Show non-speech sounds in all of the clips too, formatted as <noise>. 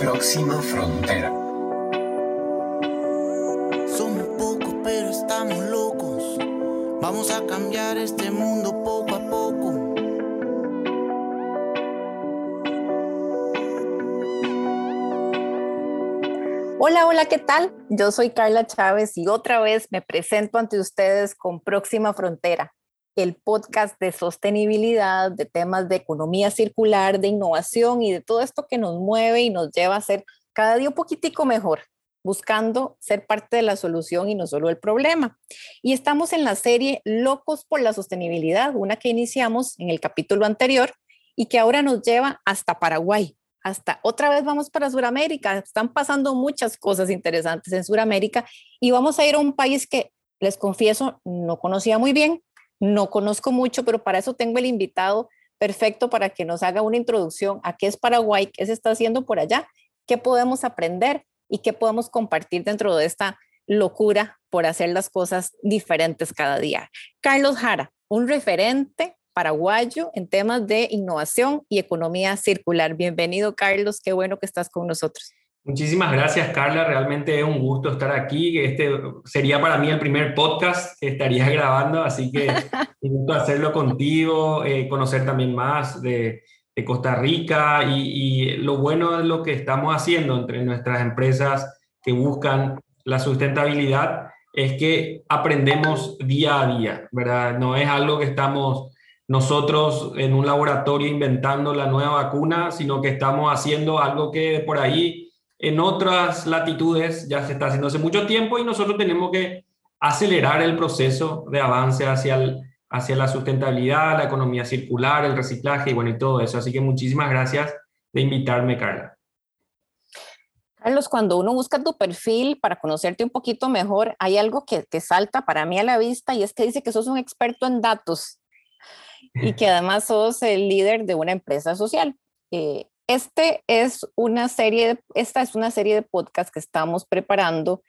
Próxima frontera. Somos pocos, pero estamos locos. Vamos a cambiar este mundo poco a poco. Hola, hola, ¿qué tal? Yo soy Carla Chávez y otra vez me presento ante ustedes con Próxima Frontera, el podcast de sostenibilidad, de temas de economía circular, de innovación y de todo esto que nos mueve y nos lleva a ser cada día un poquitico mejor, buscando ser parte de la solución y no solo el problema. Y estamos en la serie Locos por la Sostenibilidad, una que iniciamos en el capítulo anterior y que ahora nos lleva hasta Paraguay. Hasta otra vez vamos para Sudamérica. Están pasando muchas cosas interesantes en Sudamérica y vamos a ir a un país que, les confieso, no conocía muy bien, no conozco mucho, pero para eso tengo el invitado perfecto para que nos haga una introducción a qué es Paraguay, qué se está haciendo por allá, qué podemos aprender y qué podemos compartir dentro de esta locura por hacer las cosas diferentes cada día. Carlos Jara, un referente paraguayo en temas de innovación y economía circular. Bienvenido, Carlos, qué bueno que estás con nosotros. Muchísimas gracias, Carla. Realmente es un gusto estar aquí. Este sería para mí el primer podcast que estaría <laughs> grabando, así que <laughs> un gusto hacerlo contigo, eh, conocer también más de, de Costa Rica y, y, lo bueno de lo que estamos haciendo entre nuestras empresas que buscan la sustentabilidad es que aprendemos día a día, ¿verdad? No es algo que estamos nosotros en un laboratorio inventando la nueva vacuna, sino que estamos haciendo algo que por ahí en otras latitudes ya se está haciendo hace mucho tiempo y nosotros tenemos que acelerar el proceso de avance hacia, el, hacia la sustentabilidad, la economía circular, el reciclaje y bueno, y todo eso. Así que muchísimas gracias de invitarme, Carla. Carlos, cuando uno busca tu perfil para conocerte un poquito mejor, hay algo que, que salta para mí a la vista y es que dice que sos un experto en datos y que <laughs> además sos el líder de una empresa social. Eh, este es una serie, esta es una serie de podcasts que estamos preparando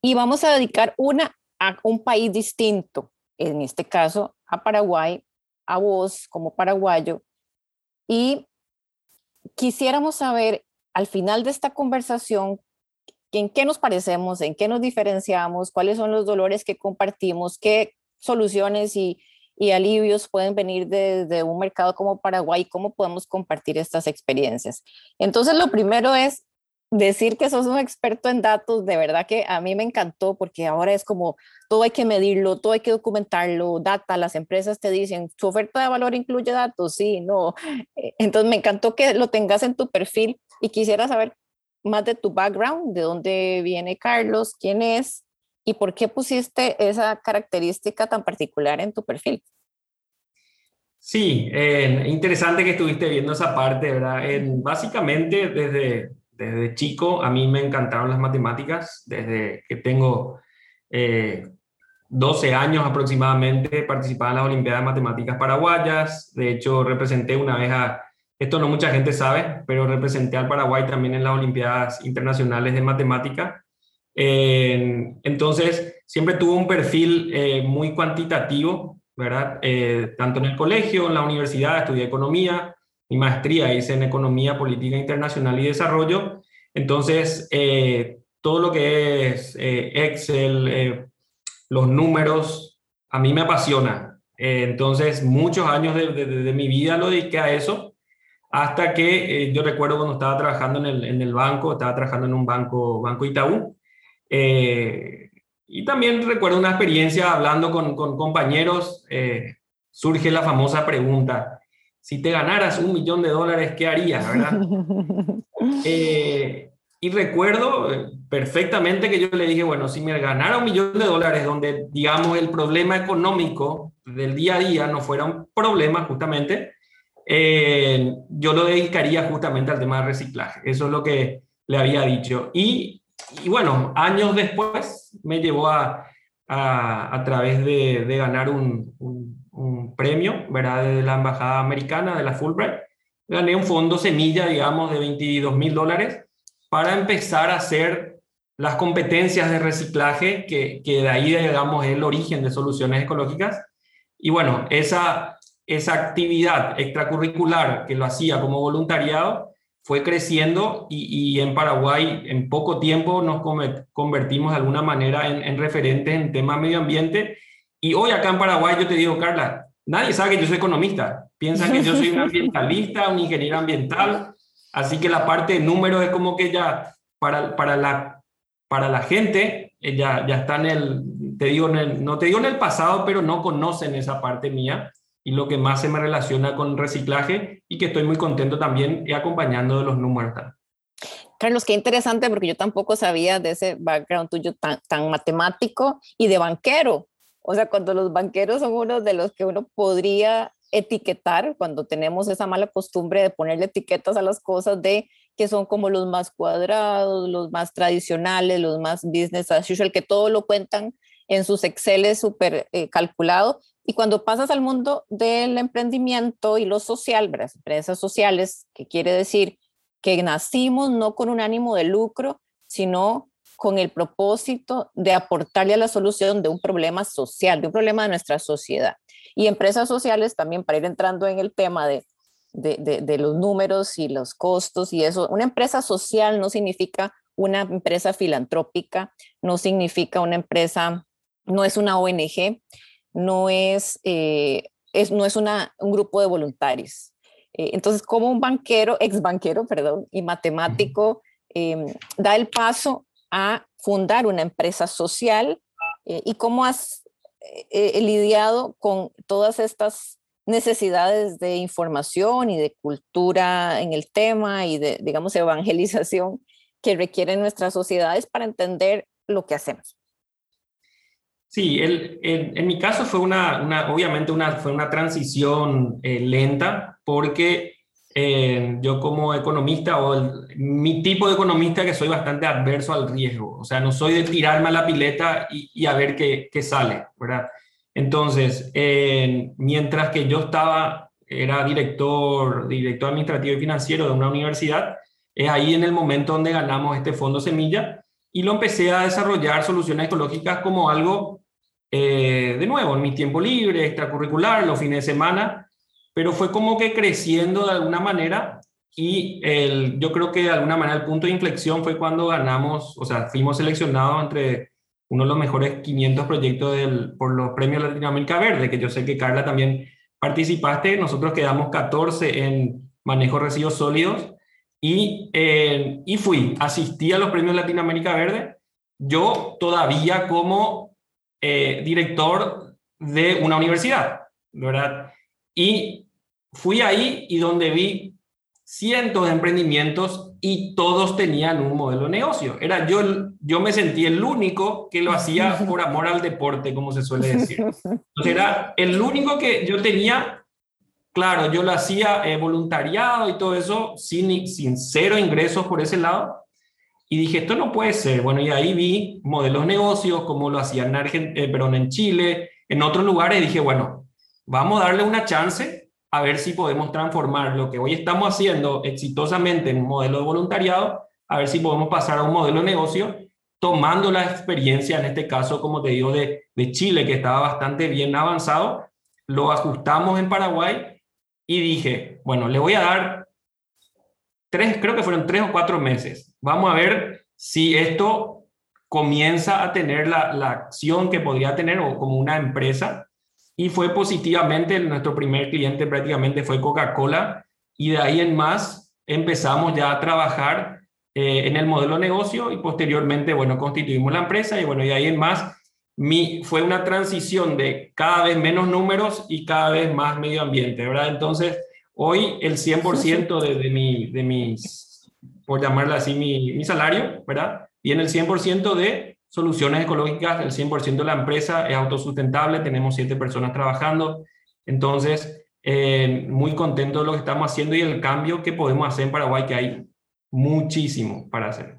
y vamos a dedicar una a un país distinto, en este caso a Paraguay, a vos como paraguayo. Y quisiéramos saber al final de esta conversación en qué nos parecemos, en qué nos diferenciamos, cuáles son los dolores que compartimos, qué soluciones y, y alivios pueden venir desde de un mercado como Paraguay, cómo podemos compartir estas experiencias. Entonces, lo primero es decir que sos un experto en datos, de verdad que a mí me encantó porque ahora es como todo hay que medirlo, todo hay que documentarlo, data, las empresas te dicen, su oferta de valor incluye datos, sí, no. Eh, entonces me encantó que lo tengas en tu perfil y quisiera saber más de tu background, de dónde viene Carlos, quién es, ¿Y por qué pusiste esa característica tan particular en tu perfil? Sí, eh, interesante que estuviste viendo esa parte, ¿verdad? básicamente, desde, desde chico, a mí me encantaron las matemáticas, desde que tengo eh, 12 años aproximadamente, participaba en las Olimpiadas de Matemáticas Paraguayas, de hecho, representé una vez a, esto no mucha gente sabe, pero representé al Paraguay también en las Olimpiadas Internacionales de Matemática entonces, siempre tuvo un perfil eh, muy cuantitativo, ¿verdad? Eh, tanto en el colegio, en la universidad, estudié economía, mi maestría hice en economía, política internacional y desarrollo. Entonces, eh, todo lo que es Excel, los números, a mí me apasiona. entonces, muchos años de, de, de, mi vida lo dediqué a eso, hasta que yo recuerdo cuando estaba trabajando en el, en el banco, estaba trabajando en un banco, Banco Itaú, eh, y también recuerdo una experiencia hablando con, con compañeros, eh, surge la famosa pregunta, si te ganaras un millón de dólares, ¿qué harías? ¿verdad? <laughs> eh, y recuerdo eh, perfectamente que yo le dije, bueno, si me ganara un millón de dólares, donde, digamos, el problema económico del día a día no fuera un problema justamente, eh, yo lo dedicaría justamente al tema del reciclaje. Eso es lo que le había dicho. Y y bueno, años después me llevó a, a, a través de, de ganar un, un, premio, ¿verdad? De la Embajada Americana, de la Fulbright. Gané un fondo semilla, digamos, de 22 mil dólares para empezar a hacer las competencias de reciclaje, que, que de ahí, digamos, es el origen de soluciones ecológicas. Y bueno, esa, esa actividad extracurricular que lo hacía como voluntariado, fue creciendo y, en Paraguay en poco tiempo nos convertimos de alguna manera en, en referentes en tema medio ambiente. Y hoy acá en Paraguay yo te digo, Carla, nadie sabe que yo soy economista. Piensan que yo soy un <laughs> ambientalista, un ingeniero ambiental. Así que la parte de números es como que ya para, para, la, para la gente eh, ya, ya está en el, te digo, en el, no te digo en el pasado, pero no conocen esa parte mía y lo que más se me relaciona con reciclaje y que estoy muy contento también acompañando de los números. Carlos, qué interesante porque yo tampoco sabía de ese background tuyo tan, tan matemático y de banquero. O sea, cuando los banqueros son uno de los que uno podría etiquetar, cuando tenemos esa mala costumbre de ponerle etiquetas a las cosas de que son como los más cuadrados, los más tradicionales, los más business as usual, que todo lo cuentan en sus Excel súper eh, calculado, y cuando pasas al mundo del emprendimiento y lo social, las empresas sociales, que quiere decir que nacimos no con un ánimo de lucro, sino con el propósito de aportarle a la solución de un problema social, de un problema de nuestra sociedad. Y empresas sociales también, para ir entrando en el tema de, de, de, de los números y los costos y eso, una empresa social no significa una empresa filantrópica, no significa una empresa, no es una ONG, no es, eh, es no es una, un grupo de voluntarios. Eh, entonces, como un banquero, ex banquero, perdón, y matemático, em, da el paso a fundar una empresa social eh, y cómo has lidiado con todas estas necesidades de información y de cultura en el tema y de, digamos, evangelización que requieren nuestras sociedades para entender lo que hacemos. Sí, el, en mi caso fue una, una, obviamente una, fue una transición eh, lenta porque eh, yo como economista o mi tipo de economista que soy bastante adverso al riesgo, o sea, no soy de tirarme a la pileta y, y a ver qué, qué, sale, ¿verdad? Entonces, eh, mientras que yo estaba, era director, director administrativo y financiero de una universidad, es ahí en el momento donde ganamos este fondo semilla y lo empecé a desarrollar soluciones ecológicas como algo eh, de nuevo, en mi tiempo libre, extracurricular, los fines de semana, pero fue como que creciendo de alguna manera y el, yo creo que de alguna manera el punto de inflexión fue cuando ganamos, o sea, fuimos seleccionados entre uno de los mejores 500 proyectos del, por los premios Latinoamérica Verde, que yo sé que Carla también participaste, nosotros quedamos 14 en manejo de residuos sólidos y, eh, y fui, asistí a los premios Latinoamérica Verde, yo todavía como eh, director de una universidad, ¿verdad? Y fui ahí y donde vi cientos de emprendimios y todos tenían un modelo de negocio. Era yo, yo me sentí el único que lo hacía <laughs> por amor al deporte, como se suele decir. Entonces era el único que yo tenía, claro, yo lo hacía eh, voluntariado y todo eso, sin, sin cero ingresos por ese lado, y dije, esto no puede ser. Bueno, y ahí vi modelos de negocios, como lo hacían en, Argentina, eh, perdón, en Chile, en otros lugares, dije, bueno, vamos a darle una chance a ver si podemos transformar lo que hoy estamos haciendo exitosamente en un modelo de voluntariado, a ver si podemos pasar a un modelo de negocio, tomando la experiencia, en este caso, como te digo, de, de Chile, que estaba bastante bien avanzado, lo ajustamos en Paraguay y dije, bueno, le voy a dar tres, creo que fueron tres o cuatro meses Vamos a ver si esto comienza a tener la, la acción que podría tener o como una empresa. Y fue positivamente, nuestro primer cliente prácticamente fue Coca-Cola y de ahí en más empezamos ya a trabajar eh, en el modelo de negocio y posteriormente, bueno, constituimos la empresa y bueno, y de ahí en más mi, fue una transición de cada vez menos números y cada vez más medio ambiente, ¿verdad? Entonces, hoy el 100% de, de, mi, de mis por llamarla así, mi, mi salario, ¿verdad? Viene el 100% de soluciones ecológicas, el 100% de la empresa es autosustentable, tenemos siete personas trabajando, entonces, eh, muy contento de lo que estamos haciendo y el cambio que podemos hacer en Paraguay, que hay muchísimo para hacer.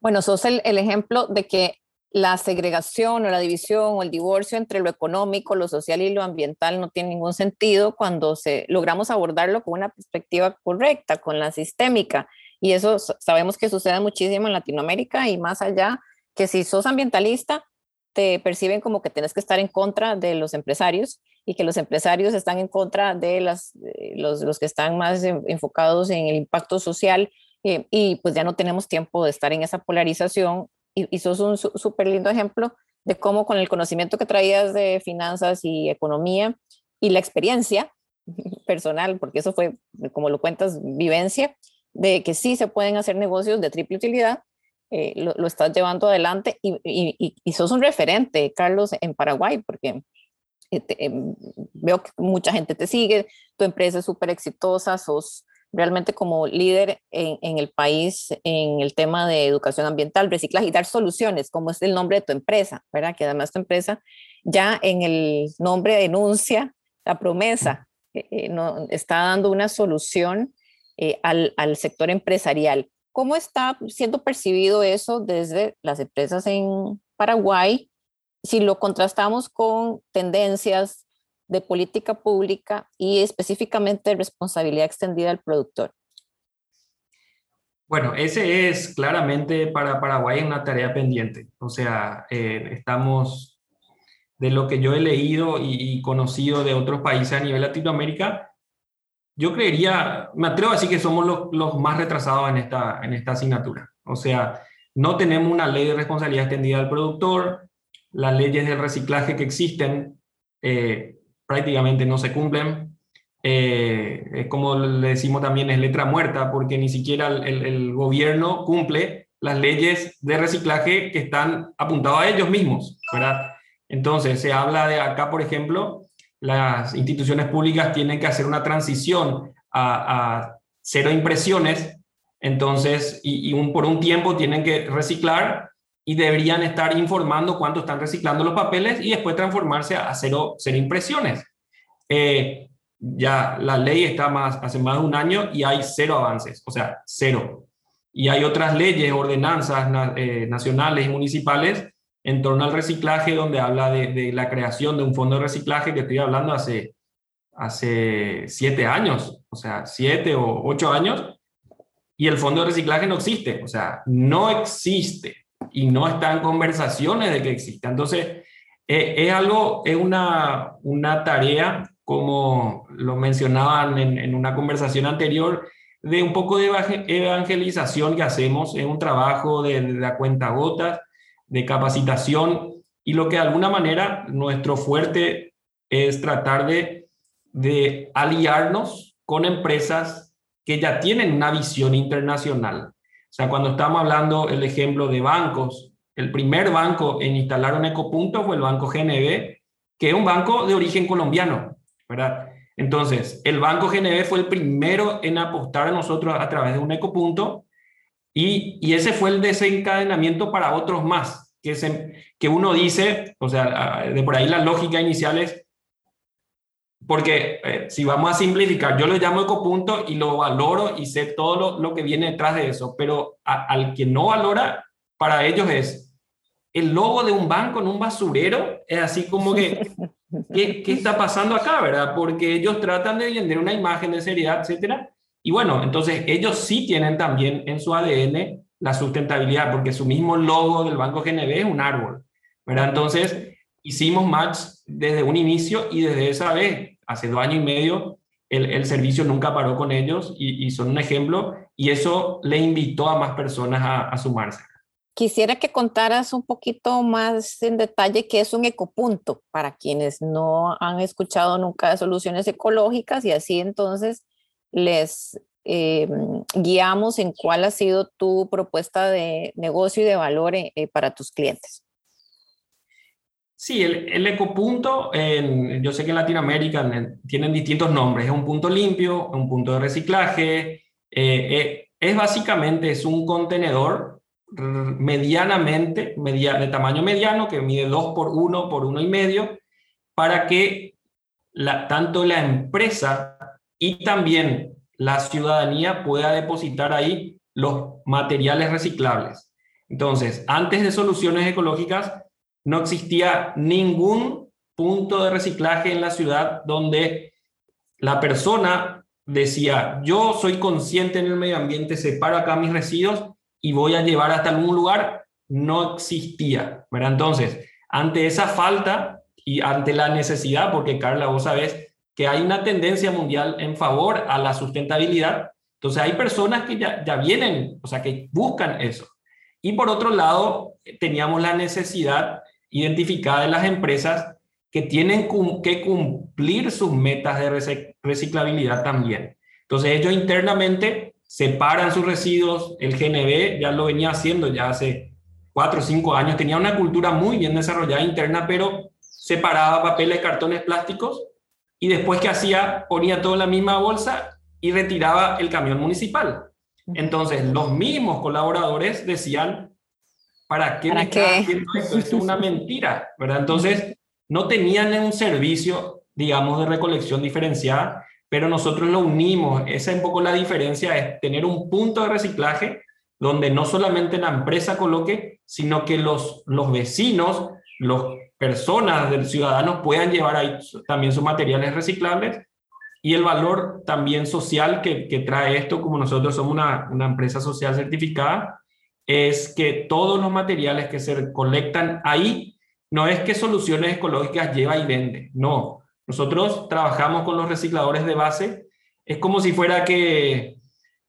Bueno, sos el, el ejemplo de que la segregación o la división o el divorcio entre lo económico, lo social y lo ambiental no tiene ningún sentido cuando se, logramos abordarlo con una perspectiva correcta, con la sistémica. Y eso sabemos que sucede muchísimo en Latinoamérica y más allá, que si sos ambientalista, te perciben como que tienes que estar en contra de los empresarios y que los empresarios están en contra de las, los, los, que están más enfocados en el impacto social eh, y pues ya no tenemos tiempo de estar en esa polarización. Y, y sos un súper lindo ejemplo de cómo con el conocimiento que traías de finanzas y economía y la experiencia <laughs> personal, porque eso fue, como lo cuentas, vivencia, de que sí se pueden hacer negocios de triple utilidad, eh, lo, lo, estás llevando adelante y, y, y, sos un referente, Carlos, en Paraguay, porque eh, eh, veo que mucha gente te sigue, tu empresa es súper exitosa, sos realmente como líder en, en, el país en el tema de educación ambiental, reciclaje y dar soluciones, como es el nombre de tu empresa, ¿verdad? Que además tu empresa ya en el nombre denuncia la promesa, eh, no, está dando una solución eh, al, al, sector empresarial. ¿Cómo está siendo percibido eso desde las empresas en Paraguay si lo contrastamos con tendencias de política pública y específicamente responsabilidad extendida al productor? Bueno, ese es claramente para Paraguay una tarea pendiente. O sea, eh, estamos, de lo que yo he leído y, y, conocido de otros países a nivel Latinoamérica, yo creería, me atrevo a decir que somos los, los más retrasados en esta, en esta asignatura. O sea, no tenemos una ley de responsabilidad extendida al productor, las leyes de reciclaje que existen eh, prácticamente no se cumplen. Eh, como le decimos también, es letra muerta, porque ni siquiera el, el, gobierno cumple las leyes de reciclaje que están apuntadas a ellos mismos, ¿verdad? Entonces, se habla de acá, por ejemplo, las instituciones públicas tienen que hacer una transición a, cero impresiones, entonces, y, por un tiempo tienen que reciclar y deberían estar informando cuánto están reciclando los papeles y después transformarse a cero, cero impresiones. Eh, ya la ley está más, hace más de un año y hay cero avances, o sea, cero. Y hay otras leyes, ordenanzas eh, nacionales y municipales en torno al reciclaje, donde habla de, de, la creación de un fondo de reciclaje que estoy hablando hace, hace siete años, o sea, siete o ocho años, y el fondo de reciclaje no existe, o sea, no existe y no están conversaciones de que exista. Entonces, eh, es algo, es una, una tarea, como lo mencionaban en, en, una conversación anterior, de un poco de evangelización que hacemos, es un trabajo de, de la cuenta gotas, de capacitación, y lo que de alguna manera nuestro fuerte es tratar de, de aliarnos con empresas que ya tienen una visión internacional, o sea, cuando estamos hablando el ejemplo de bancos, el primer banco en instalar un ecopunto fue el Banco GNB, que es un banco de origen colombiano, ¿verdad? Entonces, el Banco GNB fue el primero en apostar a nosotros a través de un ecopunto y, y ese fue el desencadenamiento para otros más, que, se, que uno dice, o sea, de por ahí la lógica inicial es, porque eh, si vamos a simplificar, yo lo llamo ecopunto y lo valoro y sé todo lo, lo que viene detrás de eso, pero al que no valora, para ellos es el logo de un banco en un basurero, es así como que, ¿qué, ¿qué, está pasando acá, verdad? Porque ellos tratan de vender una imagen de seriedad, etcétera. Y bueno, entonces ellos sí tienen también en su ADN la sustentabilidad, porque su mismo logo del Banco GNB es un árbol, ¿verdad? Entonces hicimos match desde un inicio y desde esa vez hace dos años y medio el, servicio nunca paró con ellos y, son un ejemplo y eso le invitó a más personas a, a, sumarse. Quisiera que contaras un poquito más en detalle qué es un ecopunto para quienes no han escuchado nunca de soluciones ecológicas y así entonces les eh, guiamos en cuál ha sido tu propuesta de negocio y de valor eh, para tus clientes. Sí, el, el ecopunto, en, yo sé que en Latinoamérica tienen distintos nombres. Es un punto limpio, un punto de reciclaje. Eh, eh, es básicamente es un contenedor medianamente, media, de tamaño mediano, que mide 2 por 1 por 1 y medio, para que tanto la empresa y también la ciudadanía pueda depositar ahí los materiales reciclables. Entonces, antes de soluciones ecológicas, no existía ningún punto de reciclaje en la ciudad donde la persona decía, yo soy consciente en el medio ambiente, separo acá mis residuos y voy a llevar hasta algún lugar, no existía. ¿verdad? Entonces, ante esa falta, y ante la necesidad, porque Carla, vos sabés que hay una tendencia mundial en favor a la sustentabilidad, entonces hay personas que ya, ya vienen, o sea, que buscan eso. Y por otro lado, teníamos la necesidad identificada de las empresas que tienen que cumplir sus metas de reciclabilidad también. Entonces ellos internamente separan sus residuos, el GNB ya lo venía haciendo ya hace cuatro o cinco años, tenía una cultura muy bien desarrollada interna, pero separaba papeles, cartones, plásticos y después que hacía ponía todo en la misma bolsa y retiraba el camión municipal. Entonces los mismos colaboradores decían, ¿para qué ¿Para qué? haciendo esto? Esto es una <laughs> mentira, ¿verdad? Entonces no tenían un servicio, digamos, de recolección diferenciada, pero nosotros lo unimos. Esa es un poco la diferencia, es tener un punto de reciclaje donde no solamente la empresa coloque, sino que los, los vecinos, las personas del ciudadano puedan llevar ahí también sus materiales reciclables y el valor también social que, que trae esto, como nosotros somos una, una empresa social certificada, es que todos los materiales que se colectan ahí, no es que Soluciones Ecológicas lleva y vende, no. Nosotros trabajamos con los recicladores de base, es como si fuera que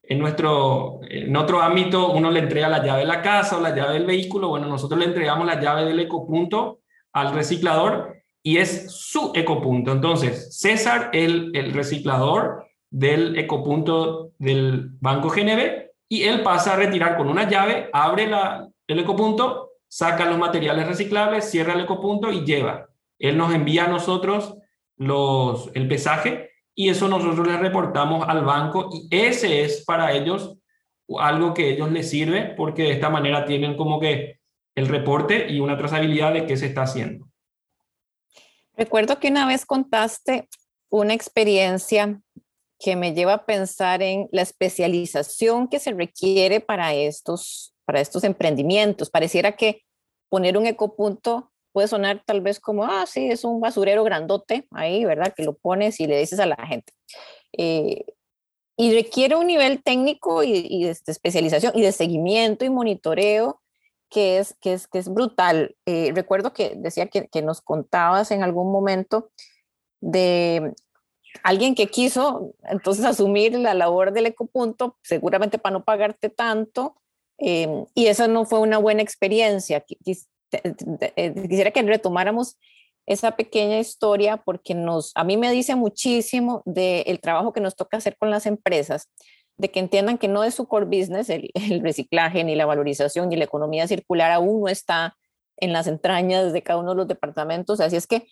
en, nuestro, en otro ámbito uno le entrega la llave de la casa o la llave del vehículo, bueno, nosotros le entregamos la llave del ecopunto al reciclador y es su ecopunto. Entonces, César, el, el reciclador del ecopunto del Banco GNB, y él pasa a retirar con una llave, abre la, el ecopunto, saca los materiales reciclables, cierra el ecopunto y lleva. Él nos envía a nosotros los, el pesaje y eso nosotros les reportamos al banco y ese es para ellos algo que ellos les sirve porque de esta manera tienen como que el reporte y una trazabilidad de qué se está haciendo. Recuerdo que una vez contaste una experiencia que me lleva a pensar en la especialización que se requiere para estos, para estos emprendimientos. Pareciera que poner un ecopunto puede sonar tal vez como, ah, sí, es un basurero grandote ahí, ¿verdad? Que lo pones y le dices a la gente. Eh, y requiere un nivel técnico y, y, de especialización y de seguimiento y monitoreo que es, que es, que es brutal. Eh, recuerdo que decía que, que nos contabas en algún momento de alguien que quiso entonces <laughs> asumir la labor del ecopunto, seguramente para no pagarte tanto, eh, y esa no fue una buena experiencia. Eh, quisiera que retomáramos esa pequeña historia porque nos, a mí me dice muchísimo del trabajo que nos toca hacer con las empresas, de que entiendan que no es su core business, el, el reciclaje, ni la valorización, ni la economía circular aún no está en las entrañas de cada uno de los departamentos. Así es que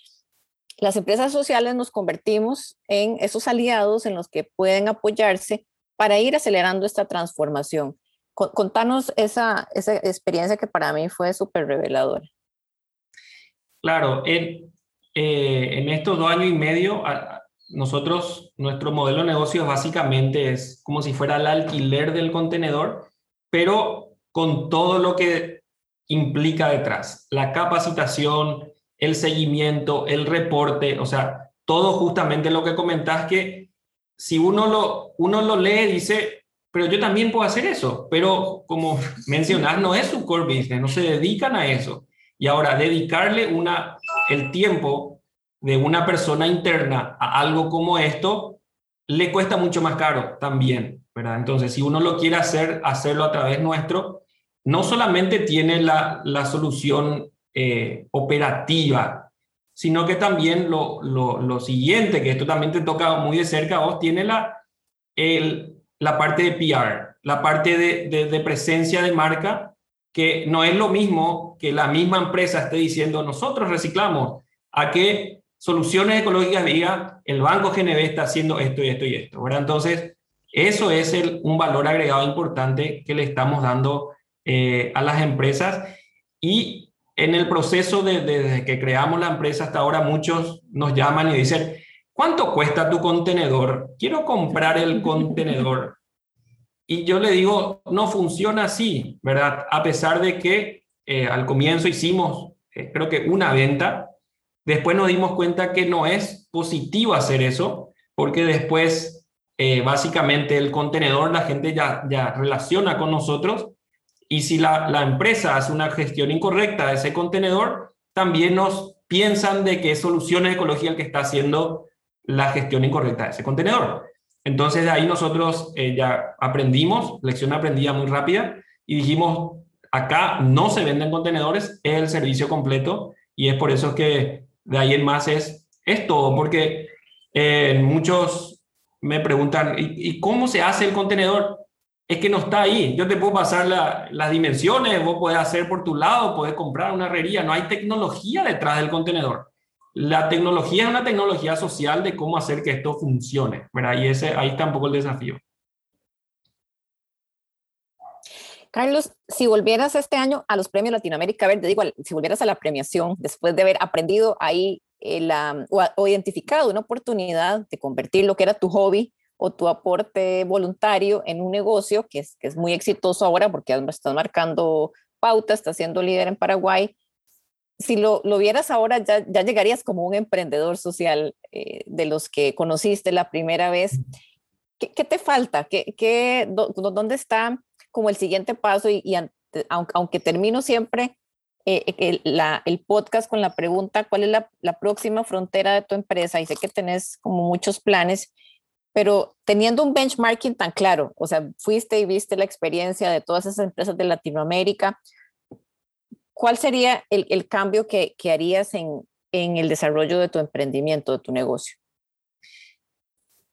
las empresas sociales nos convertimos en esos aliados en los que pueden apoyarse para ir acelerando esta transformación. Contanos esa, esa experiencia que para mí fue súper reveladora. Claro, en, eh, en estos dos años y medio, nosotros, nuestro modelo de negocio básicamente es como si fuera el alquiler del contenedor, pero con todo lo que implica detrás, la capacitación, el seguimiento, el reporte, o sea, todo justamente lo que comentás que si uno lo, uno lo lee, dice, pero yo también puedo hacer eso, pero como <laughs> mencionas, no es su core business, no se dedican a eso. Y ahora, dedicarle una, el tiempo de una persona interna a algo como esto, le cuesta mucho más caro también, ¿verdad? Entonces, si uno lo quiere hacer, hacerlo a través nuestro, no solamente tiene la, la solución eh, operativa, sino que también lo, lo, lo, siguiente, que esto también te toca muy de cerca vos, tiene la, el, la parte de PR, la parte de, de, presencia de marca, que no es lo mismo que la misma empresa esté diciendo nosotros reciclamos, a que Soluciones Ecológicas diga el Banco GNB está haciendo esto y esto y esto. ¿verdad? Entonces, eso es un valor agregado importante que le estamos dando eh, a las empresas. Y en el proceso de, desde que creamos la empresa hasta ahora, muchos nos llaman y dicen, ¿cuánto cuesta tu contenedor? Quiero comprar el contenedor. Y yo le digo, no funciona así, ¿verdad? A pesar de que eh, al comienzo hicimos, eh, creo que una venta, después nos dimos cuenta que no es positivo hacer eso, porque después, eh, básicamente, el contenedor, la gente ya, ya relaciona con nosotros, y si la, la empresa hace una gestión incorrecta de ese contenedor, también nos piensan de que es Soluciones Ecología el que está haciendo la gestión incorrecta de ese contenedor. Entonces de ahí nosotros eh, ya aprendimos, lección aprendida muy rápida, y dijimos, acá no se venden contenedores, es el servicio completo, y es por eso que de ahí en más es, es todo, porque eh, muchos me preguntan, ¿y, cómo se hace el contenedor? Es que no está ahí. Yo te puedo pasar las dimensiones, vos podés hacer por tu lado, podés comprar una herrería. No hay tecnología detrás del contenedor. La tecnología es una tecnología social de cómo hacer que esto funcione. ¿verdad? Y ese, ahí está un poco el desafío. Carlos, si volvieras este año a los premios Latinoamérica Verde, digo, si volvieras a la premiación, después de haber aprendido ahí eh, o, identificado una oportunidad de convertir lo que era tu hobby o tu aporte voluntario en un negocio que es, que es muy exitoso ahora porque estás marcando pauta, estás siendo líder en Paraguay. Si lo, lo vieras ahora, ya, ya, llegarías como un emprendedor social eh, de los que conociste la primera vez. ¿Qué, qué te falta? ¿Qué, qué, ¿Dónde está como el siguiente paso y, aunque, aunque, termino siempre eh, el, la, el, podcast con la pregunta, ¿cuál es la, próxima frontera de tu empresa? Y sé que tenés como muchos planes, pero teniendo un benchmarking tan claro, o sea, fuiste y viste la experiencia de todas esas empresas de Latinoamérica, ¿cuál sería el, cambio que, harías en el desarrollo de tu emprendimiento, de tu negocio?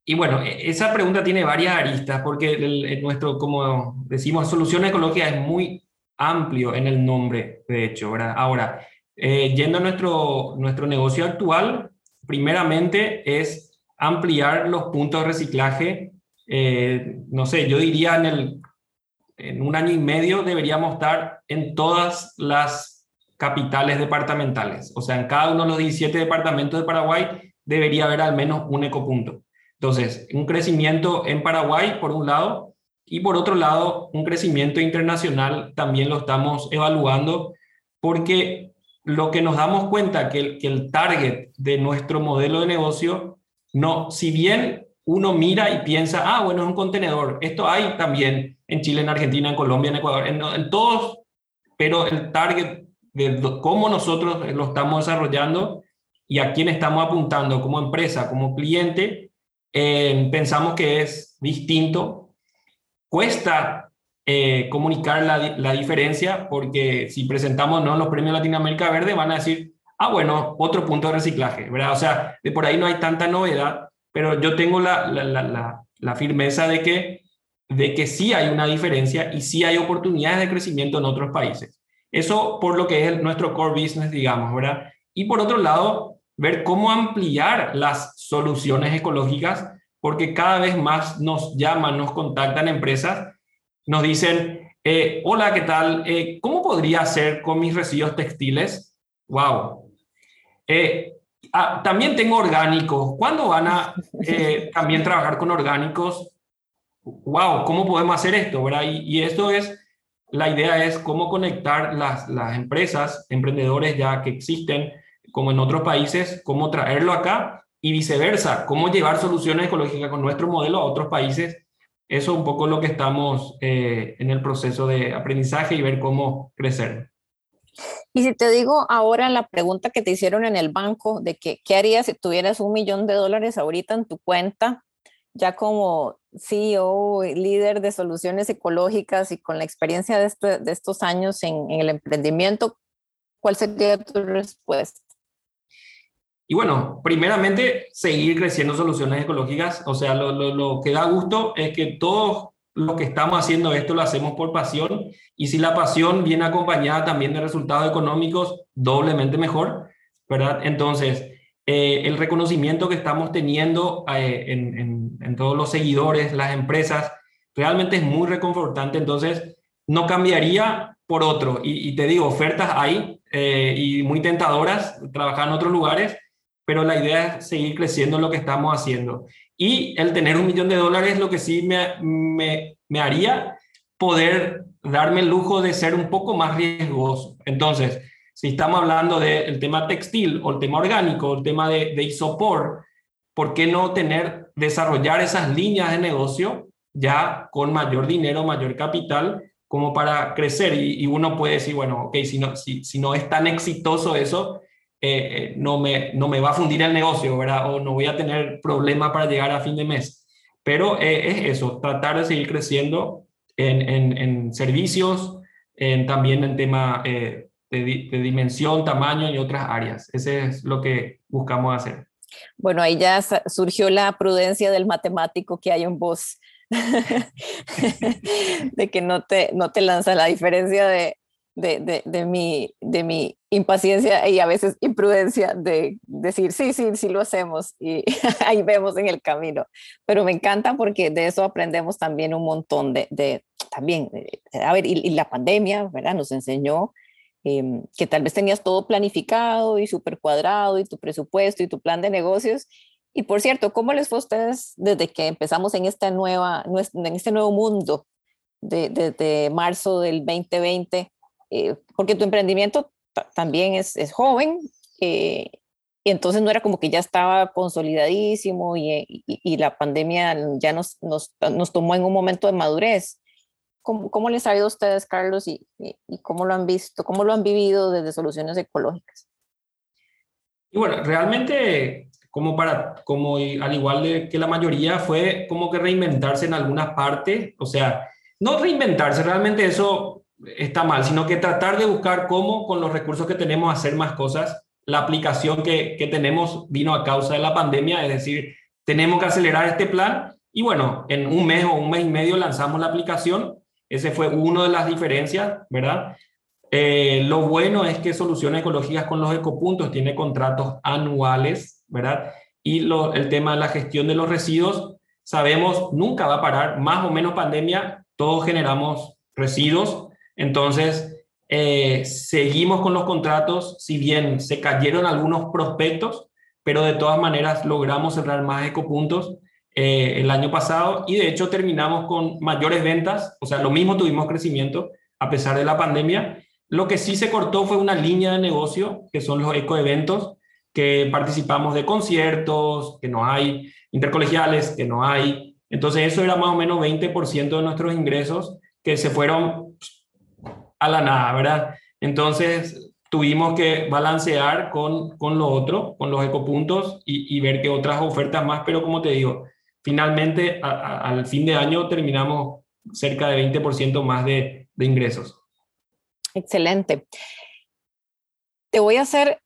Y bueno, e, esa pregunta tiene varias aristas porque nuestro, como decimos, solución ecológica es muy amplio en el nombre, de hecho. Ahora, eh, yendo a nuestro, nuestro negocio actual, primeramente es ampliar los puntos de reciclaje. Eh, no sé, yo diría en, el, en un año y medio deberíamos estar en todas las capitales departamentales. O sea, en cada uno de los 17 departamentos de Paraguay debería haber al menos un ecopunto. Entonces, un crecimiento en Paraguay, por un lado, y por otro lado, un crecimiento internacional también lo estamos evaluando porque lo que nos damos cuenta que el, que el target de nuestro modelo de negocio, no, si bien uno mira y piensa, ah, bueno, es un contenedor, esto hay también en Chile, en Argentina, en Colombia, en Ecuador, en, en todos, pero el target de cómo nosotros lo estamos desarrollando y a quién estamos apuntando como empresa, como cliente, eh, pensamos que es distinto. Cuesta eh, comunicar la, la, diferencia porque si presentamos ¿no? los premios Latinoamérica Verde van a decir, ah, bueno, otro punto de reciclaje, ¿verdad? O sea, de por ahí no hay tanta novedad, pero yo tengo la, la, la firmeza de que, de que sí hay una diferencia y sí hay oportunidades de crecimiento en otros países. Eso por lo que es nuestro core business, digamos, ¿verdad? Y por otro lado, ver cómo ampliar las soluciones ecológicas, porque cada vez más nos llaman, nos contactan empresas, nos dicen, eh, hola, ¿qué tal? Eh, ¿Cómo podría hacer con mis residuos textiles? ¡Wow! Eh, ah, también tengo orgánicos. ¿Cuándo van a <laughs> también trabajar con orgánicos? ¡Wow! ¿Cómo podemos hacer esto? ¿verdad? Y, y esto es, la idea es cómo conectar las, las empresas, emprendedores ya que existen, como en otros países, cómo traerlo acá y viceversa, cómo llevar soluciones ecológicas con nuestro modelo a otros países. Eso es un poco lo que estamos eh, en el proceso de aprendizaje y ver cómo crecer. Y si te digo ahora la pregunta que te hicieron en el banco de que, qué harías si tuvieras un millón de dólares ahorita en tu cuenta, ya como CEO, líder de soluciones ecológicas y con la experiencia de, este, de estos años en, en el emprendimiento, ¿cuál sería tu respuesta? Y bueno, primeramente, seguir creciendo soluciones ecológicas. O sea, lo, que da gusto es que todos los que estamos haciendo esto lo hacemos por pasión. Y si la pasión viene acompañada también de resultados económicos, doblemente mejor, ¿verdad? Entonces, eh, el reconocimiento que estamos teniendo eh, en, todos los seguidores, las empresas, realmente es muy reconfortante. Entonces, no cambiaría por otro. Y, y te digo, ofertas hay eh, y muy tentadoras, trabajar en otros lugares pero la idea es seguir creciendo lo que estamos haciendo. Y el tener un millón de dólares lo que sí me, me, haría poder darme el lujo de ser un poco más riesgoso. Entonces, si estamos hablando del tema textil o el tema orgánico, el tema de, de isopor, ¿por qué no tener, desarrollar esas líneas de negocio ya con mayor dinero, mayor capital, como para crecer? Y, y uno puede decir, bueno, ok, si no, si, si no es tan exitoso eso, eh, no, me, no me va a fundir el negocio, ¿verdad? O no voy a tener problema para llegar a fin de mes. Pero es eso, tratar de seguir creciendo en, en, servicios, en, también en tema de, de dimensión, tamaño y otras áreas. Ese es lo que buscamos hacer. Bueno, ahí ya surgió la prudencia del matemático que hay en vos, <laughs> de que no te, no te lanza la diferencia de, de, de, mi, de mi impaciencia y a veces imprudencia de decir, sí, sí, sí lo hacemos y <laughs> ahí vemos en el camino. Pero me encanta porque de eso aprendemos también un montón de, de también, a ver, y, la pandemia, ¿verdad? Nos enseñó Em, que tal vez tenías todo planificado y súper cuadrado y tu presupuesto y tu plan de negocios. Y por cierto, ¿cómo les fue a ustedes desde que empezamos en, esta nueva, en este nuevo mundo desde de, marzo del 2020? Eh, porque tu emprendimiento también es, es joven eh, y entonces no era como que ya estaba consolidadísimo y, y, y la pandemia ya nos, nos, nos tomó en un momento de madurez. ¿Cómo, cómo les ha ido a ustedes, Carlos, y, y, cómo lo han visto, cómo lo han vivido desde soluciones ecológicas? Y bueno, realmente, como, para, como al igual de que la mayoría, fue como que reinventarse en algunas partes, o sea, no reinventarse, realmente eso está mal, sino que tratar de buscar cómo con los recursos que tenemos hacer más cosas. La aplicación que, que tenemos vino a causa de la pandemia, es decir, tenemos que acelerar este plan y bueno, en un mes o un mes y medio lanzamos la aplicación ese fue una de las diferencias, ¿verdad? Eh, lo bueno es que Soluciones Ecológicas con los ecopuntos tiene contratos anuales, ¿verdad? Y lo, el tema de la gestión de los residuos, sabemos, nunca va a parar, más o menos pandemia, todos generamos residuos, entonces eh, seguimos con los contratos, si bien se cayeron algunos prospectos, pero de todas maneras logramos cerrar más ecopuntos eh, el año pasado y de hecho terminamos con mayores ventas, o sea, lo mismo tuvimos crecimiento a pesar de la pandemia. Lo que sí se cortó fue una línea de negocio, que son los ecoeventos, que participamos de conciertos, que no hay, intercolegiales, que no hay. Entonces eso era más o menos 20% de nuestros ingresos que se fueron a la nada, ¿verdad? Entonces tuvimos que balancear con, con lo otro, con los ecopuntos y, y ver qué otras ofertas más, pero como te digo, finalmente al fin de año terminamos cerca de 20% más de, de, ingresos. Excelente. Te voy a hacer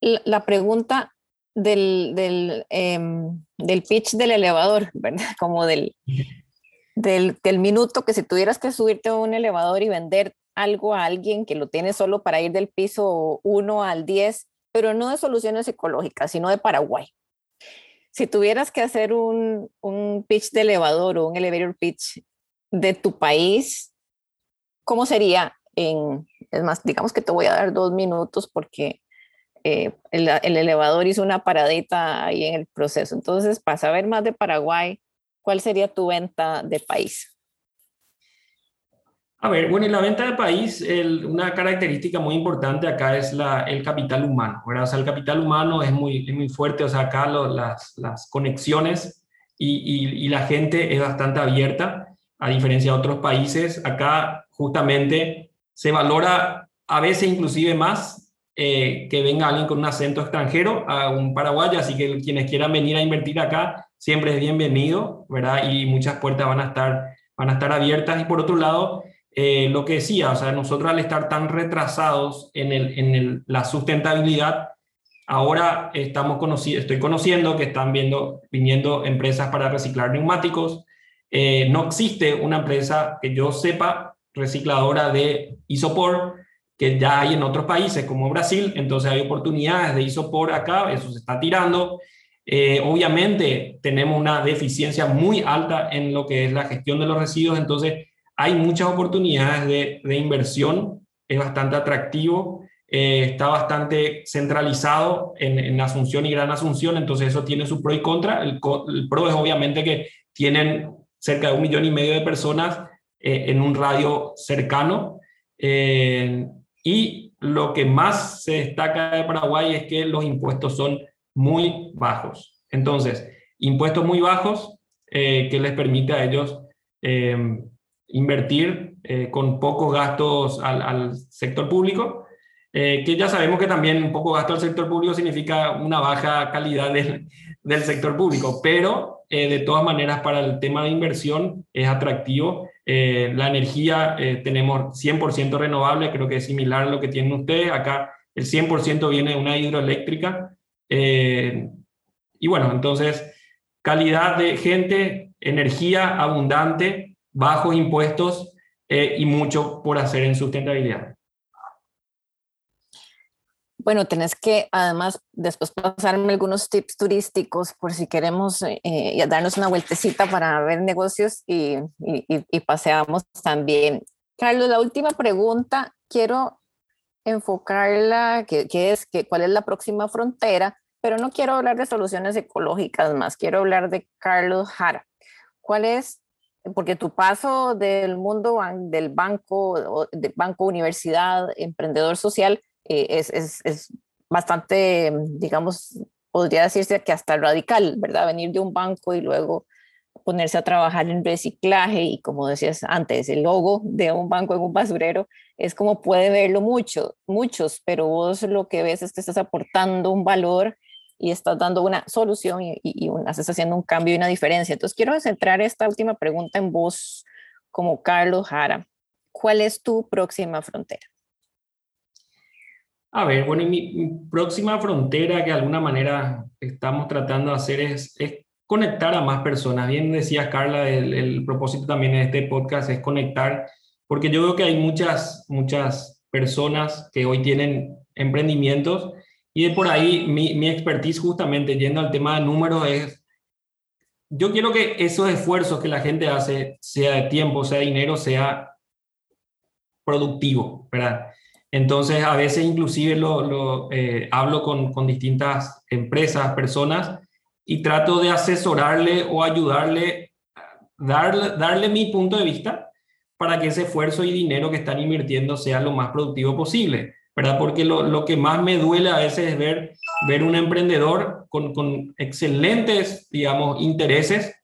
la pregunta del, del, em, del pitch del elevador, ¿verdad? <laughs> Como del, del, del, minuto que si tuvieras que subirte a un elevador y vender algo a alguien que lo tiene solo para ir del piso 1 al 10, pero no de soluciones ecológicas, sino de Paraguay si tuvieras que hacer un, un, pitch de elevador o un elevator pitch de tu país, ¿cómo sería? En, es más, digamos que te voy a dar dos minutos porque eh, el, el, elevador hizo una paradita ahí en el proceso. Entonces, para saber más de Paraguay, ¿cuál sería tu venta de país? A ver, bueno, en la venta de país, el, una característica muy importante acá es la, el capital humano, ¿verdad? O sea, el capital humano es muy, es muy fuerte, o sea, acá lo, las, las, conexiones y, y, y, la gente es bastante abierta, a diferencia de otros países. Acá justamente se valora a veces inclusive más eh, que venga alguien con un acento extranjero a un paraguayo, así que quienes quieran venir a invertir acá siempre es bienvenido, ¿verdad? Y muchas puertas van a estar, van a estar abiertas. Y por otro lado, eh, lo que decía, o sea, nosotros al estar tan retrasados en, la sustentabilidad, ahora estamos conociendo, estoy conociendo que están viendo, viniendo empresas para reciclar neumáticos. Eh, no existe una empresa que yo sepa recicladora de isopor que ya hay en otros países como Brasil, entonces hay oportunidades de isopor acá, eso se está tirando. Eh, obviamente tenemos una deficiencia muy alta en lo que es la gestión de los residuos, entonces hay muchas oportunidades de, inversión, es bastante atractivo, eh, está bastante centralizado en, Asunción y Gran Asunción, entonces eso tiene su pro y contra. El, pro es obviamente que tienen cerca de un millón y medio de personas eh, en un radio cercano. Eh, y lo que más se destaca de Paraguay es que los impuestos son muy bajos. Entonces, impuestos muy bajos que les permite a ellos invertir eh, con pocos gastos al, al, sector público eh, que ya sabemos que también poco gasto del sector público significa una baja calidad del, del sector público, pero eh, de todas maneras para el tema de inversión es atractivo. Eh, la energía tenemos 100% renovable, creo que es similar a lo que tienen ustedes. Acá el 100% viene de una hidroeléctrica. y bueno, entonces calidad de gente, energía abundante, bajos impuestos y mucho por hacer en sustentabilidad. Bueno, tenés que además después pasarme algunos tips turísticos por si queremos eh, darnos una vueltecita para ver negocios y, y, paseamos también. Carlos, la última pregunta, quiero enfocarla, que, es que, cuál es la próxima frontera, pero no quiero hablar de soluciones ecológicas más, quiero hablar de Carlos Jara. ¿Cuál es porque tu paso del mundo del banco, del banco, universidad, emprendedor social, eh, es, es, es, bastante, digamos, podría decirse que hasta radical, ¿verdad? Venir de un banco y luego ponerse a trabajar en reciclaje y como decías antes, el logo de un banco en un basurero es como puede verlo mucho, muchos, pero vos lo que ves es que estás aportando un valor y estás dando una solución y, y, estás haciendo un cambio y una diferencia. Entonces quiero centrar esta última pregunta en vos como Carlos Jara. ¿Cuál es tu próxima frontera? A ver, bueno, mi, próxima frontera que de alguna manera estamos tratando de hacer es, conectar a más personas. Bien decías, Carla, el, propósito también de este podcast es conectar, porque yo veo que hay muchas, muchas personas que hoy tienen emprendimientos y de por ahí mi, mi expertise justamente yendo al tema de números es, yo quiero que esos esfuerzos que la gente hace, sea de tiempo, sea de dinero, sea productivo, ¿verdad? Entonces, a veces inclusive lo, eh, hablo con, con, distintas empresas, personas, y trato de asesorarle o ayudarle, darle, darle mi punto de vista para que ese esfuerzo y dinero que están invirtiendo sea lo más productivo posible, ¿verdad? Porque lo, lo que más me duele a veces es ver, ver un emprendedor con, con excelentes, digamos, intereses,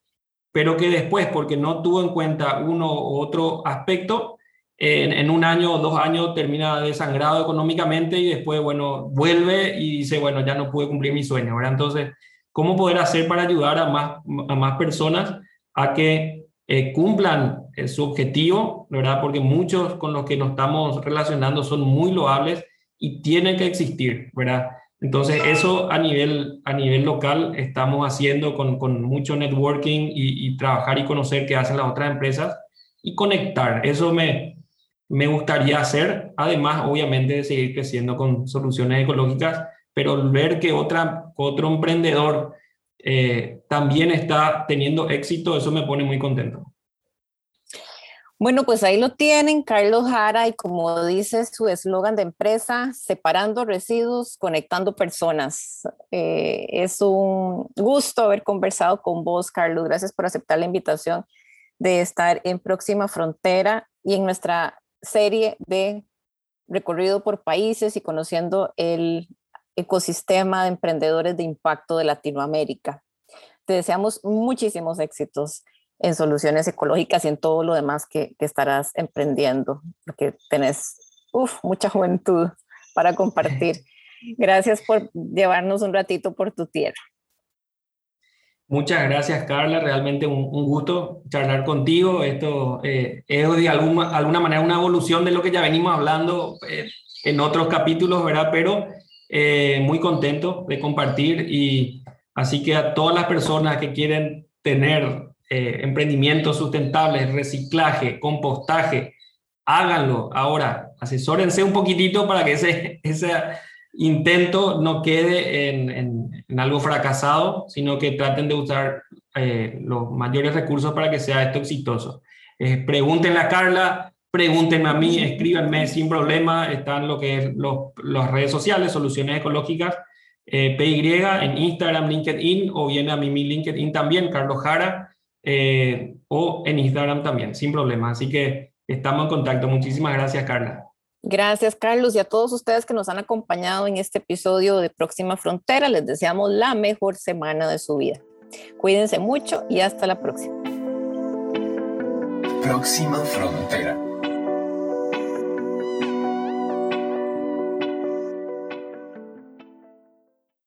pero que después, porque no tuvo en cuenta uno u otro aspecto, en, un año o dos años termina desangrado económicamente y después, bueno, vuelve y dice, bueno, ya no pude cumplir mi sueño, ¿verdad? Entonces, ¿cómo poder hacer para ayudar a más, a más personas a que eh, cumplan eh, su objetivo, ¿verdad? Porque muchos con los que nos estamos relacionando son muy loables y tienen que existir, ¿verdad? Entonces, eso a nivel, a nivel local estamos haciendo con, con mucho networking y, y, trabajar y conocer qué hacen las otras empresas y conectar. Eso me, me gustaría hacer, además obviamente de seguir creciendo con soluciones ecológicas, pero ver que otra, otro emprendedor eh, también está teniendo éxito, eso me pone muy contento. Bueno, pues ahí lo tienen, Carlos Jara, y como dice su eslogan de empresa, separando residuos, conectando personas. Eh, es un gusto haber conversado con vos, Carlos. Gracias por aceptar la invitación de estar en Próxima Frontera y en nuestra serie de recorrido por países y conociendo el ecosistema de emprendedores de impacto de Latinoamérica. Te deseamos muchísimos éxitos en soluciones ecológicas y en todo lo demás que, estarás emprendiendo, porque tenés mucha juventud para compartir. <laughs> Gracias por llevarnos un ratito por tu tierra. Muchas gracias, Carla. Realmente un, gusto charlar contigo. Esto eh, es de alguna, alguna, manera una evolución de lo que ya venimos hablando eh, en otros capítulos, ¿verdad? Pero eh, muy contento de compartir y así que a todas las personas que quieren tener emprendimientos sustentables, reciclaje, compostaje, háganlo ahora. Asesórense un poquitito para que ese, <laughs> ese intento no quede en, en, algo fracasado, sino que traten de usar eh, los mayores recursos para que sea esto exitoso. Eh, pregúntenle a Carla, pregúntenme a mí, escríbanme sin problema, están lo que es los, las redes sociales, Soluciones Ecológicas, eh, PY en Instagram, LinkedIn, o viene a mí mi LinkedIn también, Carlos Jara, eh, o en Instagram también, sin problema. Así que estamos en contacto. Muchísimas gracias, Carla. Gracias, Carlos, y a todos ustedes que nos han acompañado en este episodio de Próxima Frontera. Les deseamos la mejor semana de su vida. Cuídense mucho y hasta la próxima. Próxima Frontera.